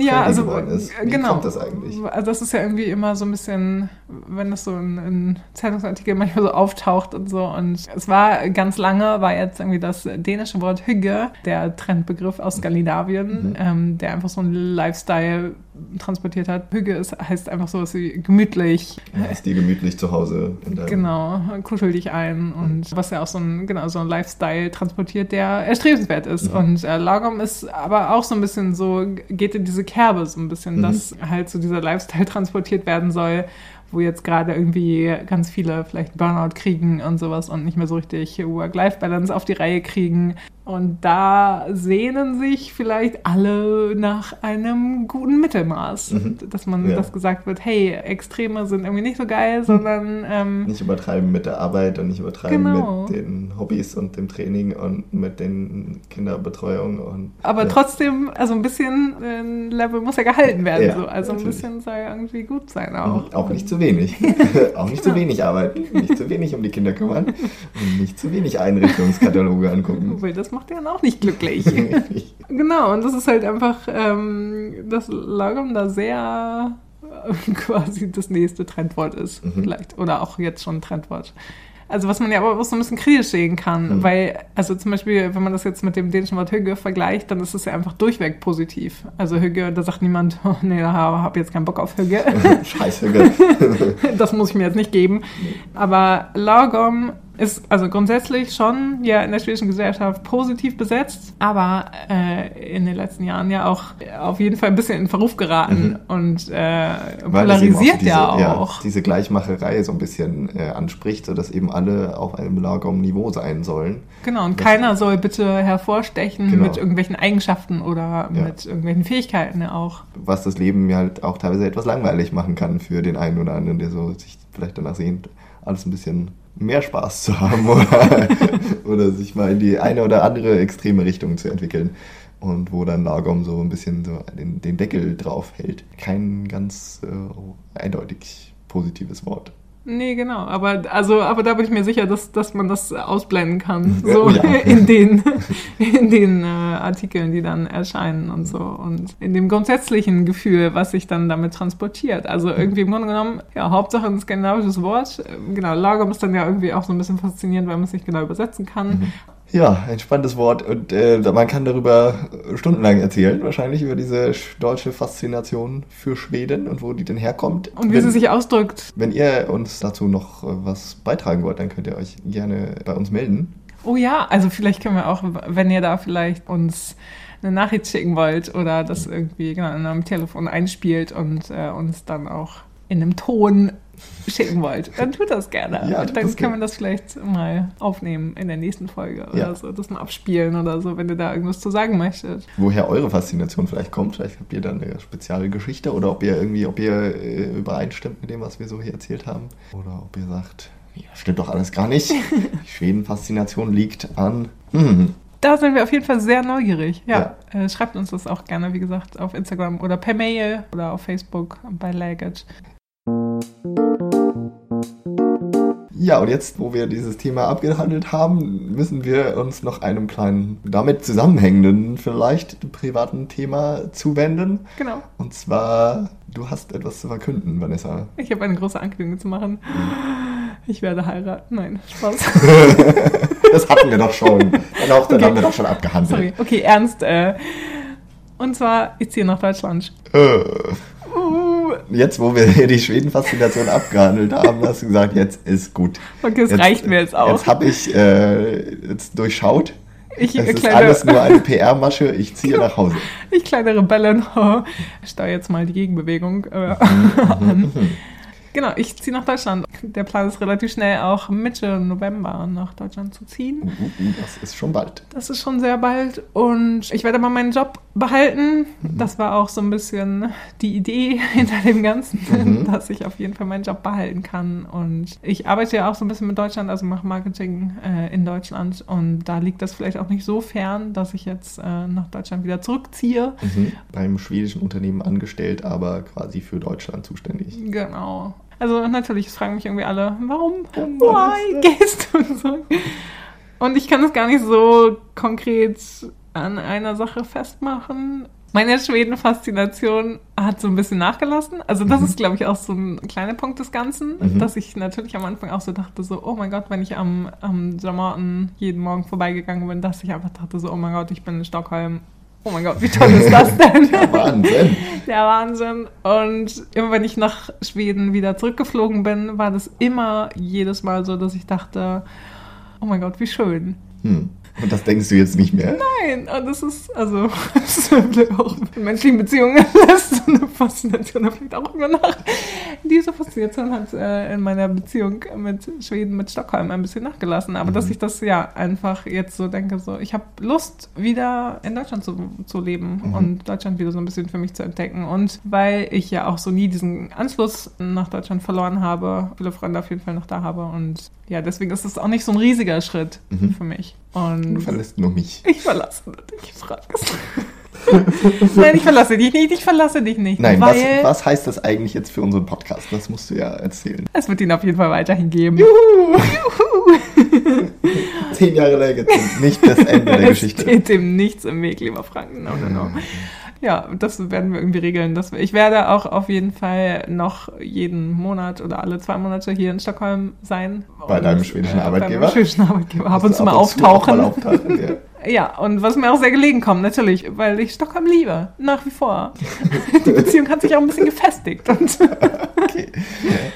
Ja, also geworden ist. Wie genau. kommt das eigentlich? Also das ist ja irgendwie immer so ein bisschen, wenn das so in, in Zeitungsartikeln manchmal so auftaucht und so. Und es war ganz lange, war jetzt irgendwie das dänische Wort Hygge, der Trendbegriff aus Skandinavien, Mhm. ähm, der einfach so einen Lifestyle transportiert hat. Hygge ist, heißt einfach so was wie gemütlich. Ist die gemütlich zu Hause Genau, kuschel dich ein und was ja auch so ein, genau, so ein Lifestyle transportiert, der erstrebenswert ist. Mhm. Und äh, Lagom ist aber auch so ein bisschen so, geht in diese Kerbe so ein bisschen, Mhm. dass halt so dieser Lifestyle transportiert werden soll, wo jetzt gerade irgendwie ganz viele vielleicht Burnout kriegen und sowas und nicht mehr so richtig Work-Life-Balance auf die Reihe kriegen. Und da sehnen sich vielleicht alle nach einem guten Mittelmaß. Mhm. Dass man, Ja. dass gesagt wird, hey, Extreme sind irgendwie nicht so geil, sondern ähm, Nicht übertreiben mit der Arbeit und nicht übertreiben Genau. mit den Hobbys und dem Training und mit den Kinderbetreuung und aber ja. trotzdem, also ein bisschen ein Level muss ja gehalten werden. Ja, so. Also ein natürlich. bisschen soll ja irgendwie gut sein auch. Mhm. Auch nicht zu wenig. auch nicht zu wenig arbeiten, nicht zu wenig um die Kinder kümmern und nicht zu wenig Einrichtungskataloge angucken. Das macht dann auch nicht glücklich. genau, und das ist halt einfach, ähm, dass Lagom da sehr äh, quasi das nächste Trendwort ist, Mhm. vielleicht. Oder auch jetzt schon ein Trendwort. Also was man ja aber auch so ein bisschen kritisch sehen kann, Mhm. weil, also zum Beispiel, wenn man das jetzt mit dem dänischen Wort Hügge vergleicht, dann ist es ja einfach durchweg positiv. Also Hügge, da sagt niemand, oh, nee, da habe jetzt keinen Bock auf Hügge. Scheiße, gell? das muss ich mir jetzt nicht geben. Aber Lagom ist also grundsätzlich schon ja in der schwedischen Gesellschaft positiv besetzt, aber äh, in den letzten Jahren ja auch auf jeden Fall ein bisschen in Verruf geraten und äh, eben auch polarisiert diese, ja auch. diese Gleichmacherei so ein bisschen äh, anspricht, sodass eben alle auf einem Lagom-Niveau sein sollen. Genau, und Das- keiner soll bitte hervorstechen Genau. mit irgendwelchen Eigenschaften oder Ja. mit irgendwelchen Fähigkeiten ja auch. Was das Leben ja halt auch teilweise etwas langweilig machen kann für den einen oder anderen, der so sich vielleicht danach sehnt, alles ein bisschen mehr Spaß zu haben oder, oder sich mal in die eine oder andere extreme Richtung zu entwickeln. Und wo dann Lagom so ein bisschen so den, den Deckel drauf hält. Kein ganz äh, eindeutig positives Wort. Nee, genau. Aber, also, aber da bin ich mir sicher, dass, dass man das ausblenden kann. So ja. in den, in den äh, Artikeln, die dann erscheinen und so. Und in dem grundsätzlichen Gefühl, was sich dann damit transportiert. Also irgendwie im Grunde genommen, ja, Hauptsache ein skandinavisches Wort. Ähm, Genau, Lagom ist dann ja irgendwie auch so ein bisschen faszinierend, weil man es nicht genau übersetzen kann. Mhm. Ja, ein spannendes Wort und äh, man kann darüber stundenlang erzählen, wahrscheinlich über diese sch- deutsche Faszination für Schweden und wo die denn herkommt. Und wie wenn, sie sich ausdrückt. wenn ihr uns dazu noch äh, was beitragen wollt, dann könnt ihr euch gerne bei uns melden. Oh ja, also vielleicht können wir auch, wenn ihr da vielleicht uns eine Nachricht schicken wollt oder das irgendwie genau in einem Telefon einspielt und äh, uns dann auch in einem Ton schicken wollt, dann tut das gerne. Ja, dann das können gerne. wir das vielleicht mal aufnehmen in der nächsten Folge oder Ja. so, das mal abspielen oder so, wenn ihr da irgendwas zu sagen möchtet. Woher eure Faszination vielleicht kommt, vielleicht habt ihr dann eine spezielle Geschichte oder ob ihr irgendwie, ob ihr äh, übereinstimmt mit dem, was wir so hier erzählt haben. Oder ob ihr sagt, ja, stimmt doch alles gar nicht. Die Schweden-Faszination liegt an. Hm, Da sind wir auf jeden Fall sehr neugierig. Ja, Ja. Äh, schreibt uns das auch gerne, wie gesagt, auf Instagram oder per Mail oder auf Facebook bei Laggett. Ja, und jetzt, wo wir dieses Thema abgehandelt haben, müssen wir uns noch einem kleinen, damit zusammenhängenden, vielleicht privaten Thema zuwenden. Genau. Und zwar, du hast etwas zu verkünden, Vanessa. Ich habe eine große Ankündigung zu machen. Ich werde heiraten. Nein, Spaß. das hatten wir doch schon. Dann, auch, dann Okay. haben wir doch schon abgehandelt. Sorry. Okay, ernst. Äh, und zwar, ich ziehe nach Deutschland. Äh, Jetzt, wo wir hier die Schweden-Faszination abgehandelt haben, hast du gesagt, jetzt ist gut. okay, es reicht mir jetzt auch. Jetzt habe ich äh, jetzt durchschaut. ich, Es äh, ist alles nur eine PR-Masche. Ich ziehe nach Hause. ich kleine Rebellin. Ich steuere jetzt mal die Gegenbewegung äh, Mhm. an. Genau, ich ziehe nach Deutschland. Der Plan ist relativ schnell auch Mitte November nach Deutschland zu ziehen. Uh, das ist schon bald. Das ist schon sehr bald und ich werde aber meinen Job behalten. Das war auch so ein bisschen die Idee hinter dem Ganzen, Mhm. dass ich auf jeden Fall meinen Job behalten kann. Und ich arbeite ja auch so ein bisschen mit Deutschland, also mache Marketing äh, in Deutschland und da liegt das vielleicht auch nicht so fern, dass ich jetzt äh, nach Deutschland wieder zurückziehe. Mhm. Beim schwedischen Unternehmen angestellt, aber quasi für Deutschland zuständig. Genau. Also natürlich, es fragen mich irgendwie alle, warum? Why gehst du und so? Und ich kann es gar nicht so konkret an einer Sache festmachen. Meine Schweden-Faszination hat so ein bisschen nachgelassen. Also das Mhm. ist, glaube ich, auch so ein kleiner Punkt des Ganzen, Mhm. dass ich natürlich am Anfang auch so dachte, so, oh mein Gott, wenn ich am, am Sommerten jeden Morgen vorbeigegangen bin, dass ich einfach dachte, so, oh mein Gott, ich bin in Stockholm. Oh mein Gott, wie toll ist das denn? Wahnsinn. Der Wahnsinn. Und immer wenn ich nach Schweden wieder zurückgeflogen bin, war das immer jedes Mal so, dass ich dachte, oh mein Gott, wie schön. Hm. Und das denkst du jetzt nicht mehr? Nein, und das ist, also, das ist vielleicht auch in menschlichen Beziehungen lässt so eine Faszination da vielleicht auch immer nach. Diese Faszination hat äh, in meiner Beziehung mit Schweden, mit Stockholm ein bisschen nachgelassen. Aber Mhm. dass ich das ja einfach jetzt so denke, so, ich habe Lust, wieder in Deutschland zu, zu leben Mhm. und Deutschland wieder so ein bisschen für mich zu entdecken. Und weil ich ja auch so nie diesen Anschluss nach Deutschland verloren habe, viele Freunde auf jeden Fall noch da habe. Und ja, deswegen ist es auch nicht so ein riesiger Schritt Mhm. für mich. Und Du verlässt nur mich. ich verlasse dich, es. Nein, ich verlasse dich nicht, ich verlasse dich nicht. Nein, was, was heißt das eigentlich jetzt für unseren Podcast? Das musst du ja erzählen. es wird ihn auf jeden Fall weiterhin geben. Zehn Jahre lang sind nicht das Ende der es Geschichte. steht dem nichts im Weg, lieber Frank. No, no, no. Ja, das werden wir irgendwie regeln. Wir, ich werde auch auf jeden Fall noch jeden Monat oder alle zwei Monate hier in Stockholm sein. Bei deinem schwedischen Arbeitgeber? Bei meinem schwedischen Arbeitgeber. Ab und zu mal und zu auftauchen. mal auftauchen, ja. Ja, und was mir auch sehr gelegen kommt, natürlich, weil ich Stockholm liebe, nach wie vor. Die Beziehung hat sich auch ein bisschen gefestigt. Und Okay.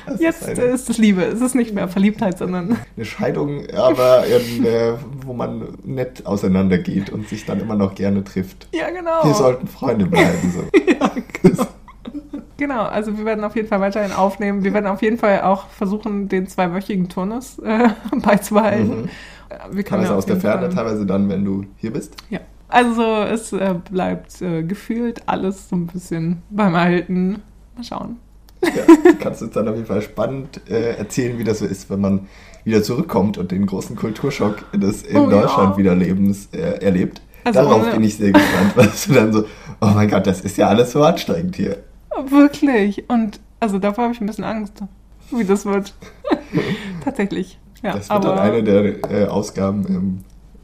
Ja, jetzt ist eine, ist es Liebe. Es ist nicht mehr Verliebtheit, sondern eine Scheidung, aber in, äh, wo man nett auseinandergeht und sich dann immer noch gerne trifft. ja, genau. Wir sollten Freunde bleiben. So. Ja, genau. genau, also wir werden auf jeden Fall weiterhin aufnehmen. Wir werden auf jeden Fall auch versuchen, den zweiwöchigen Turnus äh, beizubehalten. Mhm. Wir Teilweise ja aus der Ferne, Fall- teilweise dann, wenn du hier bist. Ja. Also es äh, bleibt äh, gefühlt alles so ein bisschen beim Alten. Mal schauen. Ja, kannst du uns dann auf jeden Fall spannend äh, erzählen, wie das so ist, wenn man wieder zurückkommt und den großen Kulturschock des in Oh ja. Deutschland wiederlebens äh, erlebt. Also Darauf ohne- bin ich sehr gespannt, was du dann so, oh mein Gott, das ist ja alles so anstrengend hier. Wirklich. Und also davor habe ich ein bisschen Angst, wie das wird. Tatsächlich. Ja, das wird dann eine der äh, Ausgaben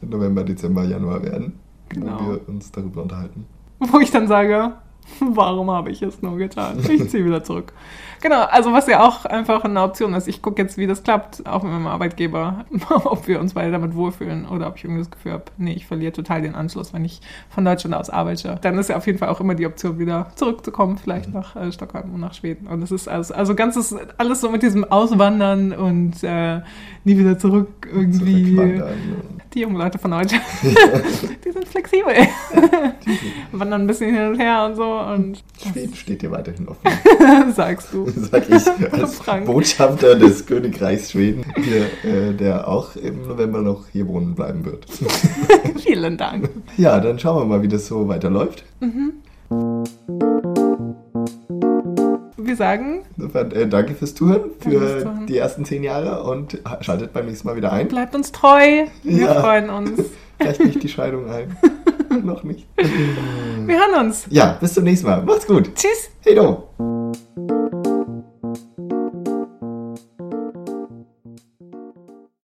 im November, Dezember, Januar werden, Genau. wo wir uns darüber unterhalten. wo ich dann sage, warum habe ich es nur getan? Ich ziehe wieder zurück. Genau, also was ja auch einfach eine Option ist. Ich gucke jetzt, wie das klappt, auch mit meinem Arbeitgeber, ob wir uns beide damit wohlfühlen oder ob ich irgendwie das Gefühl habe, nee, ich verliere total den Anschluss, wenn ich von Deutschland aus arbeite. Dann ist ja auf jeden Fall auch immer die Option, wieder zurückzukommen, vielleicht nach äh, Stockholm und nach Schweden. Und das ist also, also ganzes, alles so mit diesem Auswandern und äh, nie wieder zurück irgendwie. Zurückwandern. Die jungen Leute von heute, die sind flexibel. Wandern ein bisschen hin und her und so und Schweden steht dir weiterhin offen, sagst du. sag ich als Frank. Botschafter des Königreichs Schweden, hier, äh, der auch im November noch hier wohnen bleiben wird. Vielen Dank. Ja, dann schauen wir mal, wie das so weiterläuft. Wir sagen, äh, danke fürs Zuhören Danke fürs für Zuhören. die ersten zehn Jahre und schaltet beim nächsten Mal wieder ein. bleibt uns treu. Wir Ja. freuen uns. Vielleicht nicht die Scheidung ein. Noch nicht. Wir hören uns. Ja, bis zum nächsten Mal. Macht's gut. Tschüss. Hey do.